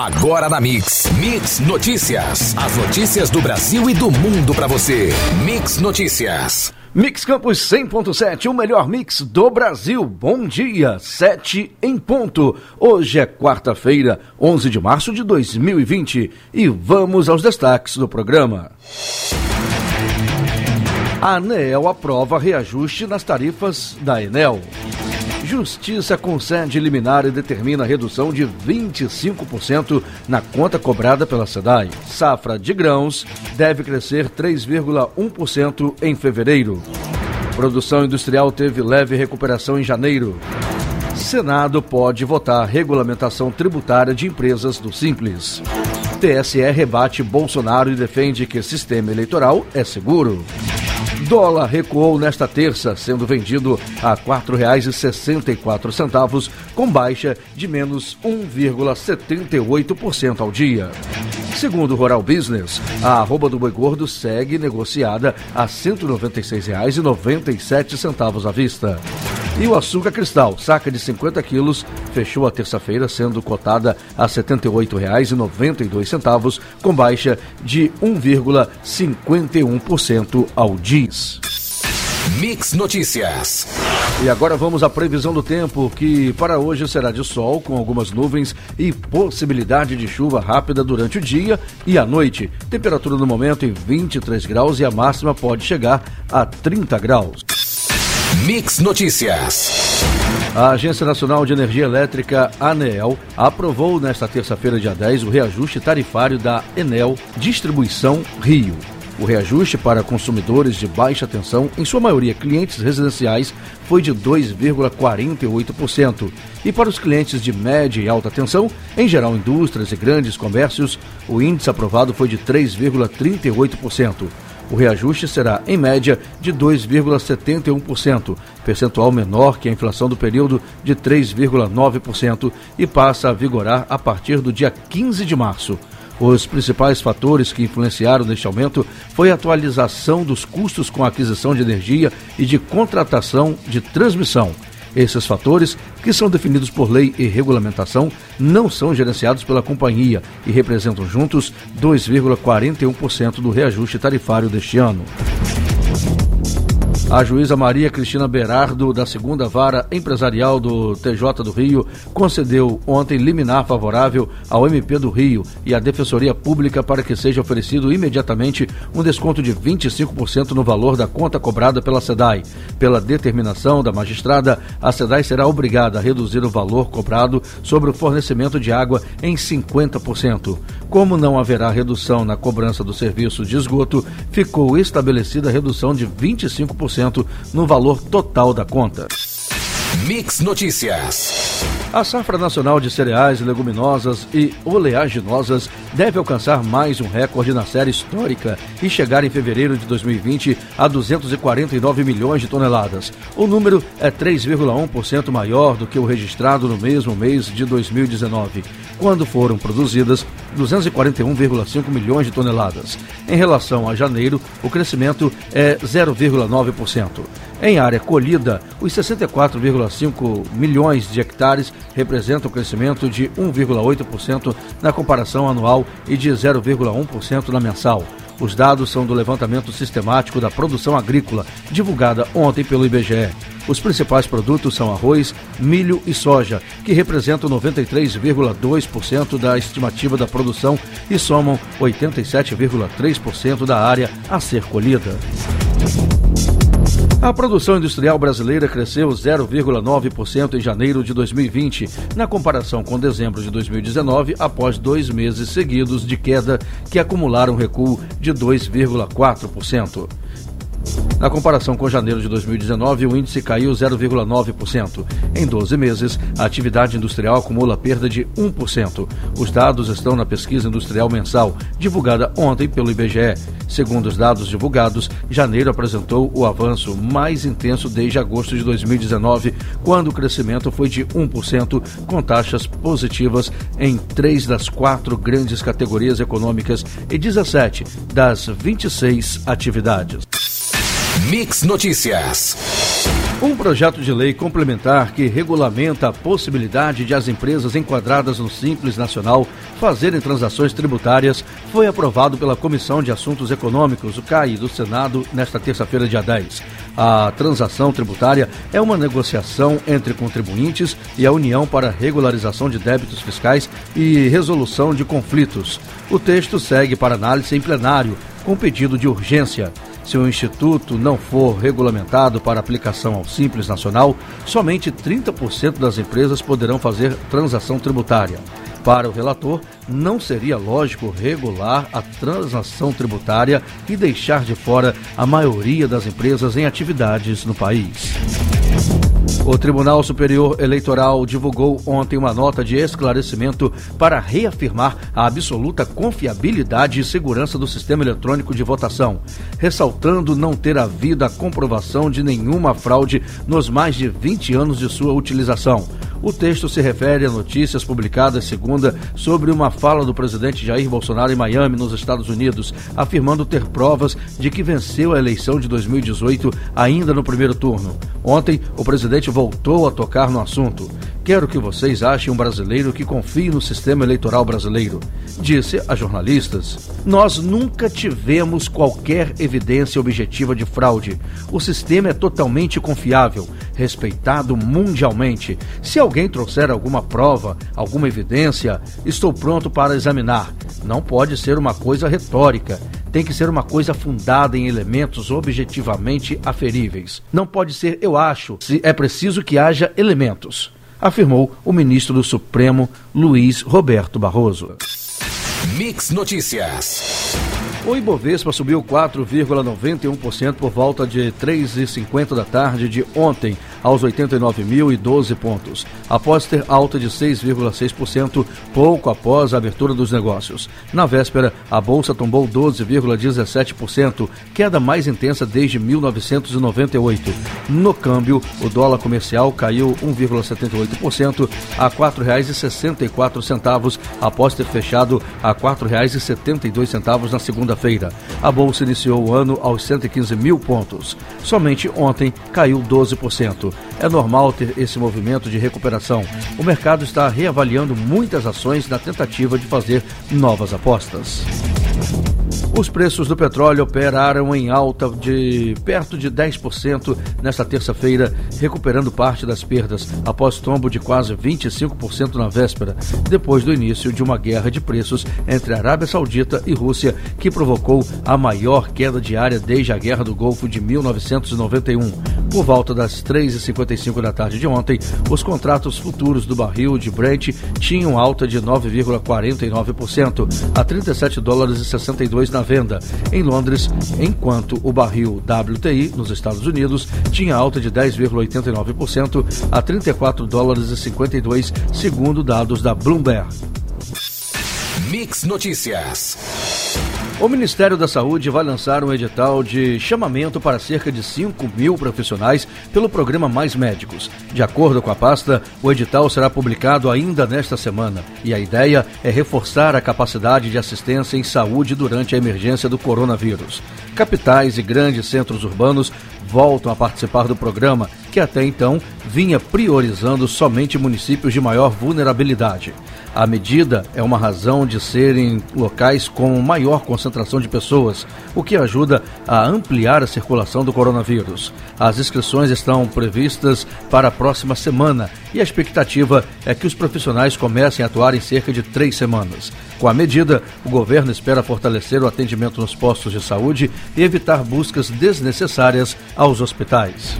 Agora na Mix. Mix Notícias. As notícias do Brasil e do mundo para você. Mix Notícias. Mix Campos 100.7, o melhor mix do Brasil. Bom dia, 7 em ponto. Hoje é quarta-feira, 11 de março de 2020 e vamos aos destaques do programa. A ANEEL aprova reajuste nas tarifas da Enel. Justiça concede liminar e determina redução de 25% na conta cobrada pela SEDAI. Safra de grãos deve crescer 3,1% em fevereiro. Produção industrial teve leve recuperação em janeiro. Senado pode votar regulamentação tributária de empresas do Simples. TSE rebate Bolsonaro e defende que sistema eleitoral é seguro. Dólar recuou nesta terça, sendo vendido a R$ 4,64, com baixa de menos 1,78% ao dia. Segundo o Rural Business, a arroba do boi gordo segue negociada a R$ 196,97 à vista. E o açúcar cristal, saca de 50 quilos, fechou a terça-feira sendo cotada a R$ 78,92, com baixa de 1,51% ao diz. Mix Notícias. E agora vamos à previsão do tempo, que para hoje será de sol, com algumas nuvens e possibilidade de chuva rápida durante o dia e a noite. Temperatura no momento em 23 graus e a máxima pode chegar a 30 graus. Mix Notícias. A Agência Nacional de Energia Elétrica, ANEEL, aprovou nesta terça-feira, dia 10, o reajuste tarifário da Enel Distribuição Rio. O reajuste para consumidores de baixa tensão, em sua maioria clientes residenciais, foi de 2,48%. E para os clientes de média e alta tensão, em geral indústrias e grandes comércios, o índice aprovado foi de 3,38%. O reajuste será, em média, de 2,71%, percentual menor que a inflação do período de 3,9% e passa a vigorar a partir do dia 15 de março. Os principais fatores que influenciaram neste aumento foi a atualização dos custos com a aquisição de energia e de contratação de transmissão. Esses fatores, que são definidos por lei e regulamentação, não são gerenciados pela companhia e representam juntos 2,41% do reajuste tarifário deste ano. A juíza Maria Cristina Berardo, da segunda vara empresarial do TJ do Rio, concedeu ontem liminar favorável ao MP do Rio e à Defensoria Pública para que seja oferecido imediatamente um desconto de 25% no valor da conta cobrada pela SEDAI. Pela determinação da magistrada, a SEDAI será obrigada a reduzir o valor cobrado sobre o fornecimento de água em 50%. Como não haverá redução na cobrança do serviço de esgoto, ficou estabelecida a redução de 25% no valor total da conta. Mix Notícias. A safra nacional de cereais, leguminosas e oleaginosas deve alcançar mais um recorde na série histórica e chegar em fevereiro de 2020 a 249 milhões de toneladas. O número é 3,1% maior do que o registrado no mesmo mês de 2019, quando foram produzidas 241,5 milhões de toneladas. Em relação a janeiro, o crescimento é 0,9%. Em área colhida, os 64,5 milhões de hectares representam crescimento de 1,8% na comparação anual e de 0,1% na mensal. Os dados são do levantamento sistemático da produção agrícola, divulgada ontem pelo IBGE. Os principais produtos são arroz, milho e soja, que representam 93,2% da estimativa da produção e somam 87,3% da área a ser colhida. A produção industrial brasileira cresceu 0,9% em janeiro de 2020, na comparação com dezembro de 2019, após dois meses seguidos de queda que acumularam recuo de 2,4%. Na comparação com janeiro de 2019, o índice caiu 0,9%. Em 12 meses, a atividade industrial acumula perda de 1%. Os dados estão na pesquisa industrial mensal, divulgada ontem pelo IBGE. Segundo os dados divulgados, janeiro apresentou o avanço mais intenso desde agosto de 2019, quando o crescimento foi de 1%, com taxas positivas em três das quatro grandes categorias econômicas e 17 das 26 atividades. Mix Notícias. Um projeto de lei complementar que regulamenta a possibilidade de as empresas enquadradas no Simples Nacional fazerem transações tributárias foi aprovado pela Comissão de Assuntos Econômicos, o CAI, do Senado, nesta terça-feira, dia 10. A transação tributária é uma negociação entre contribuintes e a União para regularização de débitos fiscais e resolução de conflitos. O texto segue para análise em plenário, com pedido de urgência. Se o Instituto não for regulamentado para aplicação ao Simples Nacional, somente 30% das empresas poderão fazer transação tributária. Para o relator, não seria lógico regular a transação tributária e deixar de fora a maioria das empresas em atividades no país. O Tribunal Superior Eleitoral divulgou ontem uma nota de esclarecimento para reafirmar a absoluta confiabilidade e segurança do sistema eletrônico de votação, ressaltando não ter havido a comprovação de nenhuma fraude nos mais de 20 anos de sua utilização. O texto se refere a notícias publicadas segunda sobre uma fala do presidente Jair Bolsonaro em Miami, nos Estados Unidos, afirmando ter provas de que venceu a eleição de 2018 ainda no primeiro turno. Ontem, o presidente voltou a tocar no assunto. Quero que vocês achem um brasileiro que confie no sistema eleitoral brasileiro, disse a jornalistas. Nós nunca tivemos qualquer evidência objetiva de fraude. O sistema é totalmente confiável, respeitado mundialmente. Se alguém trouxer alguma prova, alguma evidência, estou pronto para examinar. Não pode ser uma coisa retórica. Tem que ser uma coisa fundada em elementos objetivamente aferíveis. Não pode ser eu acho, se é preciso que haja elementos afirmou o ministro do Supremo, Luiz Roberto Barroso. Mix Notícias. O Ibovespa subiu 4,91% por volta de 3h50 da tarde de ontem, aos 89.012 pontos, após ter alta de 6,6% pouco após a abertura dos negócios. Na véspera, a bolsa tombou 12,17%, queda mais intensa desde 1998. No câmbio, o dólar comercial caiu 1,78% a R$ 4,64 após ter fechado a R$ 4,72 na segunda-feira. A bolsa iniciou o ano aos 115 mil pontos. Somente ontem caiu 12%. É normal ter esse movimento de recuperação. O mercado está reavaliando muitas ações na tentativa de fazer novas apostas. Os preços do petróleo operaram em alta de perto de 10% nesta terça-feira, recuperando parte das perdas após tombo de quase 25% na véspera, depois do início de uma guerra de preços entre Arábia Saudita e Rússia, que provocou a maior queda diária desde a Guerra do Golfo de 1991. Por volta das 3h55 da tarde de ontem, os contratos futuros do barril de Brent tinham alta de 9,49% a 37 dólares e 62 na venda em Londres, enquanto o barril WTI nos Estados Unidos tinha alta de 10,89% a 34 dólares e 52, segundo dados da Bloomberg. Mix Notícias. O Ministério da Saúde vai lançar um edital de chamamento para cerca de 5 mil profissionais pelo programa Mais Médicos. De acordo com a pasta, o edital será publicado ainda nesta semana e a ideia é reforçar a capacidade de assistência em saúde durante a emergência do coronavírus. Capitais e grandes centros urbanos voltam a participar do programa, que até então vinha priorizando somente municípios de maior vulnerabilidade. A medida é uma razão de serem locais com maior concentração de pessoas, o que ajuda a ampliar a circulação do coronavírus. As inscrições estão previstas para a próxima semana e a expectativa é que os profissionais comecem a atuar em cerca de três semanas. Com a medida, o governo espera fortalecer o atendimento nos postos de saúde e evitar buscas desnecessárias aos hospitais.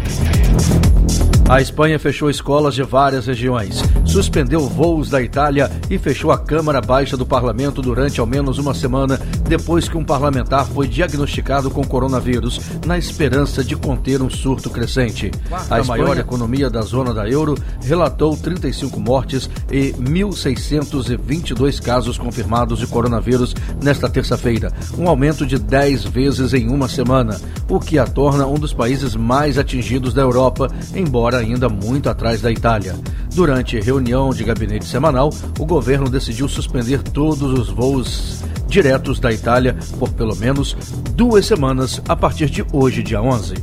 A Espanha fechou escolas de várias regiões, suspendeu voos da Itália e fechou a Câmara Baixa do Parlamento durante ao menos uma semana depois que um parlamentar foi diagnosticado com coronavírus, na esperança de conter um surto crescente. A maior economia da zona da euro relatou 35 mortes e 1.622 casos confirmados de coronavírus nesta terça-feira, um aumento de 10 vezes em uma semana, o que a torna um dos países mais atingidos da Europa, embora ainda muito atrás da Itália. Durante reunião de gabinete semanal, o governo decidiu suspender todos os voos diretos da Itália por pelo menos duas semanas a partir de hoje, dia 11.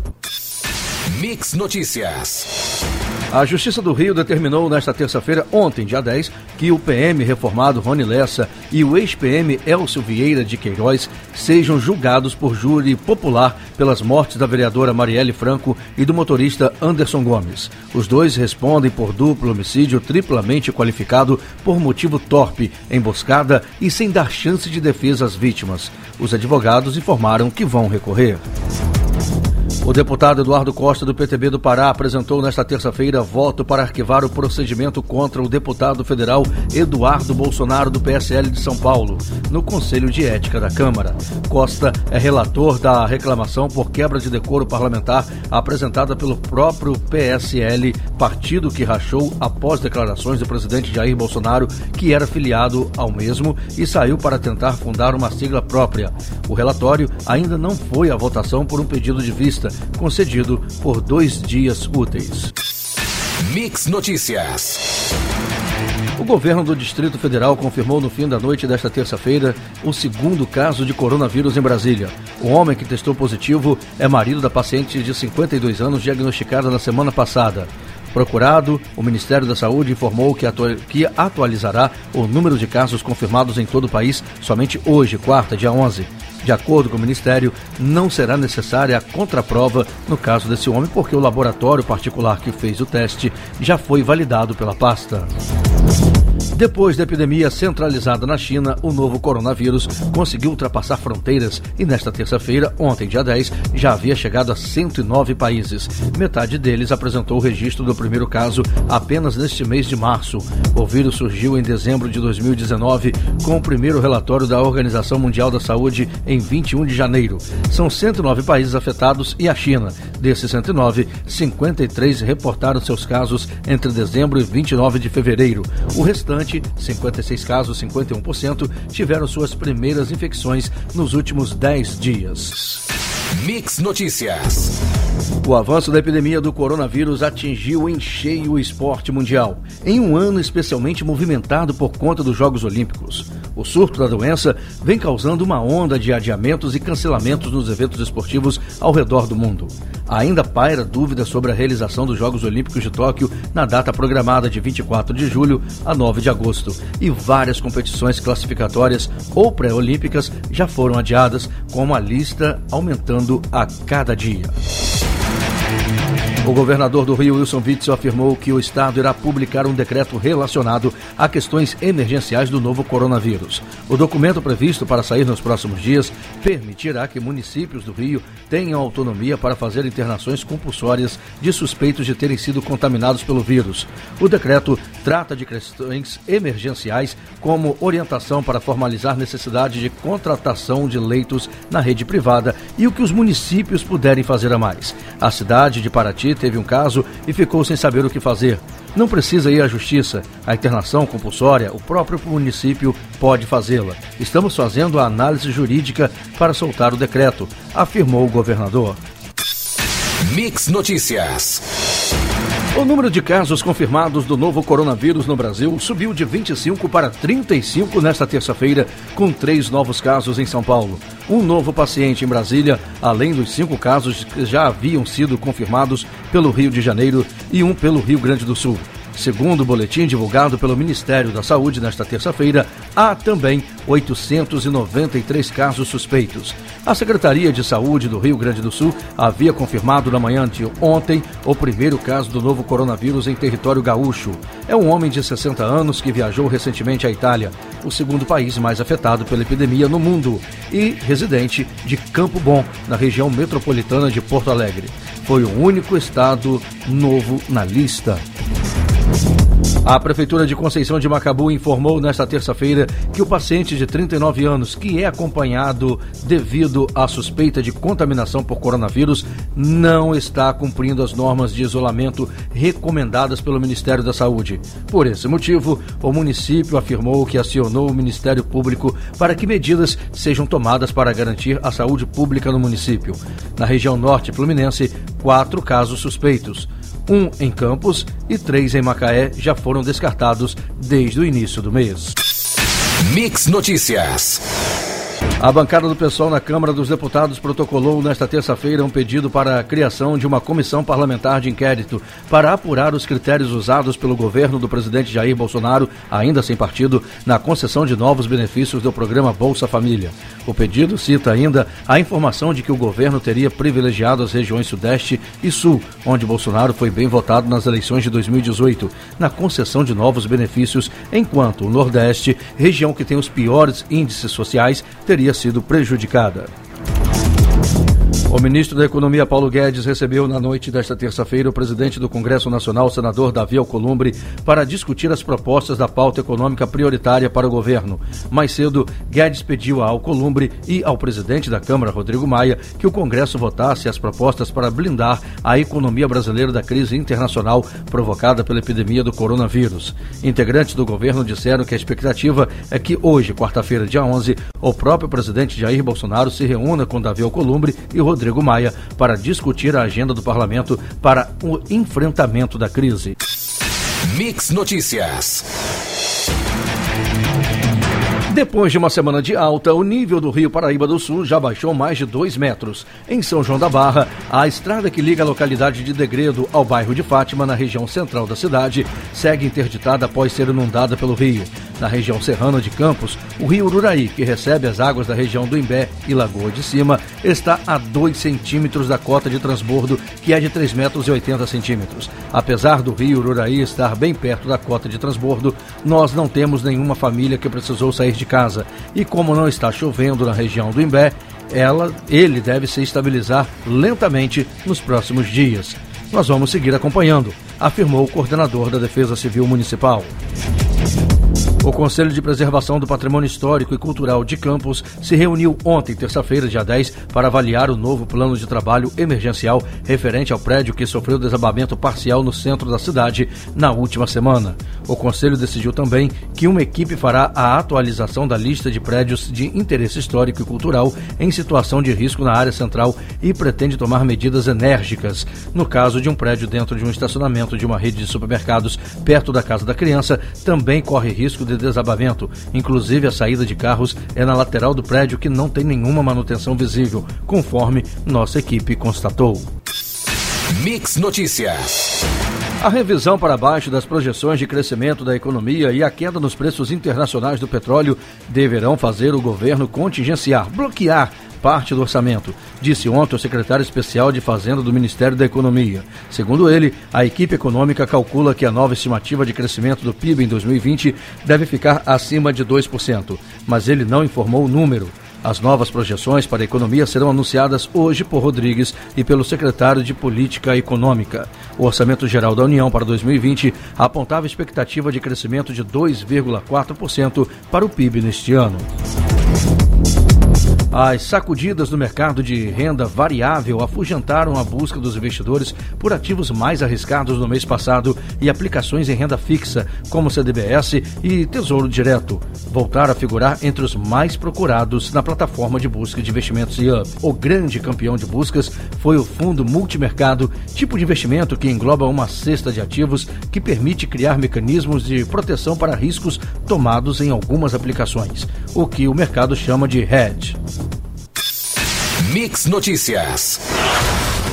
Mix Notícias. A Justiça do Rio determinou nesta terça-feira, ontem, dia 10, que o PM reformado Rony Lessa e o ex-PM Elcio Vieira de Queiroz sejam julgados por júri popular pelas mortes da vereadora Marielle Franco e do motorista Anderson Gomes. Os dois respondem por duplo homicídio triplamente qualificado por motivo torpe, emboscada e sem dar chance de defesa às vítimas. Os advogados informaram que vão recorrer. O deputado Eduardo Costa, do PTB do Pará, apresentou nesta terça-feira voto para arquivar o procedimento contra o deputado federal Eduardo Bolsonaro, do PSL de São Paulo, no Conselho de Ética da Câmara. Costa é relator da reclamação por quebra de decoro parlamentar apresentada pelo próprio PSL, partido que rachou após declarações do presidente Jair Bolsonaro, que era filiado ao mesmo e saiu para tentar fundar uma sigla própria. O relatório ainda não foi à votação por um pedido de vista concedido por dois dias úteis. Mix Notícias. O governo do Distrito Federal confirmou no fim da noite desta terça-feira o segundo caso de coronavírus em Brasília. O homem que testou positivo é marido da paciente de 52 anos diagnosticada na semana passada. Procurado, o Ministério da Saúde informou que, atu que atualizará o número de casos confirmados em todo o país somente hoje, quarta, dia 11. De acordo com o Ministério, não será necessária a contraprova no caso desse homem, porque o laboratório particular que fez o teste já foi validado pela pasta. Depois da epidemia centralizada na China, o novo coronavírus conseguiu ultrapassar fronteiras e nesta terça-feira, ontem, dia 10, já havia chegado a 109 países. Metade deles apresentou o registro do primeiro caso apenas neste mês de março. O vírus surgiu em dezembro de 2019 com o primeiro relatório da Organização Mundial da Saúde em 21 de janeiro. São 109 países afetados e a China. Desses 109, 53 reportaram seus casos entre dezembro e 29 de fevereiro. O restante 56 casos, 51%, tiveram suas primeiras infecções nos últimos 10 dias. Mix Notícias. O avanço da epidemia do coronavírus atingiu em cheio o esporte mundial, em um ano especialmente movimentado por conta dos Jogos Olímpicos. O surto da doença vem causando uma onda de adiamentos e cancelamentos nos eventos esportivos ao redor do mundo. Ainda paira dúvida sobre a realização dos Jogos Olímpicos de Tóquio na data programada de 24 de julho a 9 de agosto, e várias competições classificatórias ou pré-olímpicas já foram adiadas, com uma lista aumentando a cada dia. O governador do Rio, Wilson Witzel, afirmou que o Estado irá publicar um decreto relacionado a questões emergenciais do novo coronavírus. O documento previsto para sair nos próximos dias permitirá que municípios do Rio tenham autonomia para fazer internações compulsórias de suspeitos de terem sido contaminados pelo vírus. O decreto trata de questões emergenciais, como orientação para formalizar necessidade de contratação de leitos na rede privada e o que os municípios puderem fazer a mais. A cidade de Paraty teve um caso e ficou sem saber o que fazer. Não precisa ir à justiça. A internação compulsória, o próprio município pode fazê-la. Estamos fazendo a análise jurídica para soltar o decreto, afirmou o governador. Mix Notícias. O número de casos confirmados do novo coronavírus no Brasil subiu de 25 para 35 nesta terça-feira, com três novos casos em São Paulo. Um novo paciente em Brasília, além dos cinco casos que já haviam sido confirmados pelo Rio de Janeiro e um pelo Rio Grande do Sul. Segundo o boletim divulgado pelo Ministério da Saúde nesta terça-feira, há também 893 casos suspeitos. A Secretaria de Saúde do Rio Grande do Sul havia confirmado na manhã de ontem o primeiro caso do novo coronavírus em território gaúcho. É um homem de 60 anos que viajou recentemente à Itália, o segundo país mais afetado pela epidemia no mundo, e residente de Campo Bom, na região metropolitana de Porto Alegre. Foi o único estado novo na lista. A Prefeitura de Conceição de Macabu informou nesta terça-feira que o paciente de 39 anos, que é acompanhado devido à suspeita de contaminação por coronavírus, não está cumprindo as normas de isolamento recomendadas pelo Ministério da Saúde. Por esse motivo, o município afirmou que acionou o Ministério Público para que medidas sejam tomadas para garantir a saúde pública no município. Na região norte fluminense, quatro casos suspeitos um em Campos e três em Macaé já foram descartados desde o início do mês. Mix Notícias. A bancada do pessoal na Câmara dos Deputados protocolou nesta terça-feira um pedido para a criação de uma comissão parlamentar de inquérito para apurar os critérios usados pelo governo do presidente Jair Bolsonaro, ainda sem partido, na concessão de novos benefícios do programa Bolsa Família. O pedido cita ainda a informação de que o governo teria privilegiado as regiões Sudeste e Sul, onde Bolsonaro foi bem votado nas eleições de 2018, na concessão de novos benefícios, enquanto o Nordeste, região que tem os piores índices sociais, teria teria sido prejudicada. O ministro da Economia, Paulo Guedes, recebeu na noite desta terça-feira o presidente do Congresso Nacional, senador Davi Alcolumbre, para discutir as propostas da pauta econômica prioritária para o governo. Mais cedo, Guedes pediu a Alcolumbre e ao presidente da Câmara, Rodrigo Maia, que o Congresso votasse as propostas para blindar a economia brasileira da crise internacional provocada pela epidemia do coronavírus. Integrantes do governo disseram que a expectativa é que hoje, quarta-feira, dia 11, o próprio presidente Jair Bolsonaro se reúna com Davi Alcolumbre e Rodrigo Rodrigo Maia para discutir a agenda do parlamento para o enfrentamento da crise. Mix Notícias. Depois de uma semana de alta, o nível do Rio Paraíba do Sul já baixou mais de 2 metros. Em São João da Barra, a estrada que liga a localidade de Degredo ao bairro de Fátima, na região central da cidade, segue interditada após ser inundada pelo rio. Na região serrana de Campos, o rio Ururaí, que recebe as águas da região do Imbé e Lagoa de Cima, está a 2 centímetros da cota de transbordo, que é de 3 metros e 80 centímetros. Apesar do rio Ururaí estar bem perto da cota de transbordo, nós não temos nenhuma família que precisou sair de casa. E como não está chovendo na região do Imbé, ela, ele deve se estabilizar lentamente nos próximos dias. Nós vamos seguir acompanhando, afirmou o coordenador da Defesa Civil Municipal. O Conselho de Preservação do Patrimônio Histórico e Cultural de Campos se reuniu ontem, terça-feira, dia 10, para avaliar o novo plano de trabalho emergencial referente ao prédio que sofreu desabamento parcial no centro da cidade na última semana. O Conselho decidiu também que uma equipe fará a atualização da lista de prédios de interesse histórico e cultural em situação de risco na área central e pretende tomar medidas enérgicas. No caso de um prédio dentro de um estacionamento de uma rede de supermercados perto da casa da criança, também corre risco de desabamento. Inclusive, a saída de carros é na lateral do prédio que não tem nenhuma manutenção visível, conforme nossa equipe constatou. Mix Notícias. A revisão para baixo das projeções de crescimento da economia e a queda nos preços internacionais do petróleo deverão fazer o governo contingenciar, bloquear parte do orçamento, disse ontem o secretário especial de Fazenda do Ministério da Economia. Segundo ele, a equipe econômica calcula que a nova estimativa de crescimento do PIB em 2020 deve ficar acima de 2%, mas ele não informou o número. As novas projeções para a economia serão anunciadas hoje por Rodrigues e pelo secretário de Política Econômica. O Orçamento Geral da União para 2020 apontava expectativa de crescimento de 2,4% para o PIB neste ano. As sacudidas no mercado de renda variável afugentaram a busca dos investidores por ativos mais arriscados no mês passado e aplicações em renda fixa, como CDBS e Tesouro Direto, voltaram a figurar entre os mais procurados na plataforma de busca de investimentos IUP. O grande campeão de buscas foi o fundo multimercado, tipo de investimento que engloba uma cesta de ativos que permite criar mecanismos de proteção para riscos tomados em algumas aplicações, o que o mercado chama de hedge. Mix Notícias.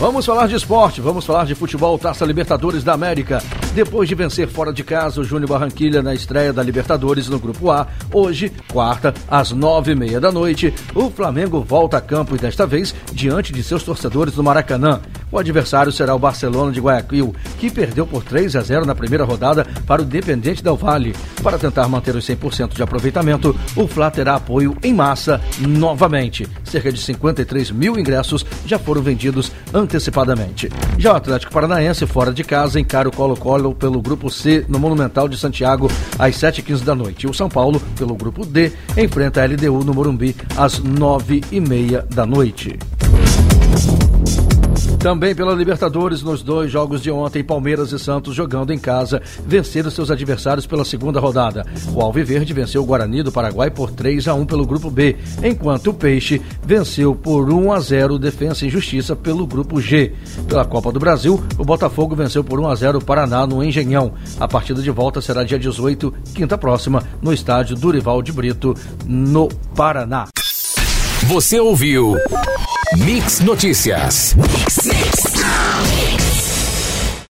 Vamos falar de esporte, vamos falar de futebol Taça Libertadores da América. Depois de vencer fora de casa o Júnior Barranquilha na estreia da Libertadores no Grupo A, hoje, quarta, às nove e meia da noite, o Flamengo volta a campo e desta vez diante de seus torcedores no Maracanã. O adversário será o Barcelona de Guayaquil, que perdeu por 3 a 0 na primeira rodada para o Independente Del Valle. Para tentar manter os 100% de aproveitamento, o Fla terá apoio em massa novamente. Cerca de 53 mil ingressos já foram vendidos antecipadamente. Já o Atlético Paranaense, fora de casa, encara o Colo-Colo pelo Grupo C no Monumental de Santiago às 7h15 da noite. O São Paulo, pelo Grupo D, enfrenta a LDU no Morumbi às 9h30 da noite. Também pela Libertadores, nos dois jogos de ontem, Palmeiras e Santos jogando em casa, venceram seus adversários pela segunda rodada. O Alviverde venceu o Guarani do Paraguai por 3 a 1 pelo grupo B, enquanto o Peixe venceu por 1 a 0 Defensa e Justiça pelo grupo G. Pela Copa do Brasil, o Botafogo venceu por 1 a 0 o Paraná no Engenhão. A partida de volta será dia 18, quinta próxima, no estádio Durival de Brito, no Paraná. Você ouviu Mix Notícias. Mix, mix.